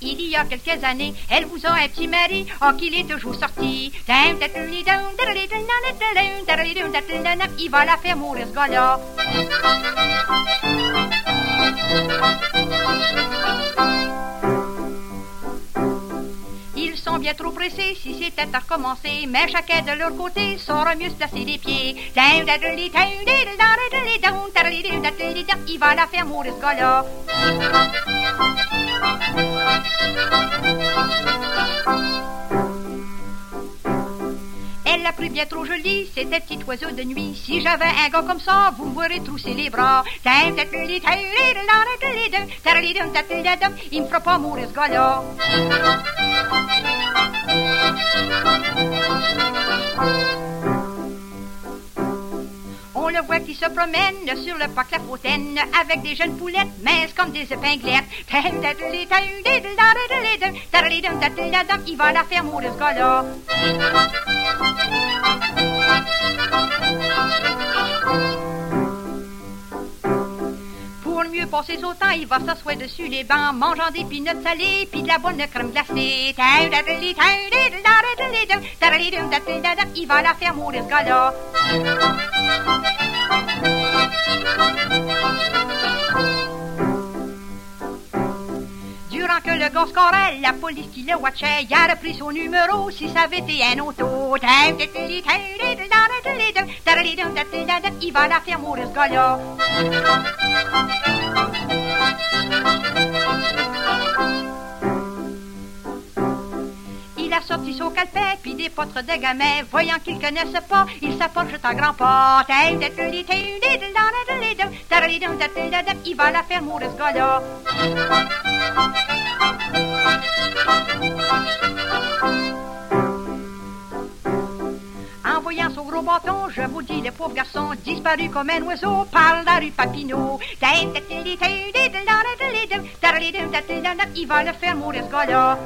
il y a quelques années. Elle vous a un petit mari, oh qu'il est toujours sorti. Il va la faire mourir ce gars-là. Ils sont bien trop pressés si c'était à recommencer, mais chacun de leur côté saura mieux se placer les pieds. Il va la faire mourir ce gars-là. Pris bien trop jolie, c'était petit oiseau de nuit. Si j'avais un gars comme ça, vous me verrez trousser les bras. Il me fera pas mourir ce gars-là. On le voit qui se promène sur le parc La Fontaine avec des jeunes poulettes minces comme des épinglettes. Il va la faire mourir ce gars-là. Temps, il va s'asseoir dessus les bancs, mangeant des pinottes salées puis de la bonne crème glacée. Il va la faire mourir ce gars-là. Durant que le gars scorait, la police qui le watchait, il a repris son numéro si ça avait été un auto. Il va la faire mourir ce gars-là. Il a sorti son calepin, puis des potres de gamins. Voyant qu'il connaissait pas, il s'approche à grand pas. Il va la faire mourir ce gars-là. Voyant son gros bâton, je vous dis, le pauvre garçon, disparu comme un oiseau, par la rue Papineau. Il va le faire mourir ce gars-là.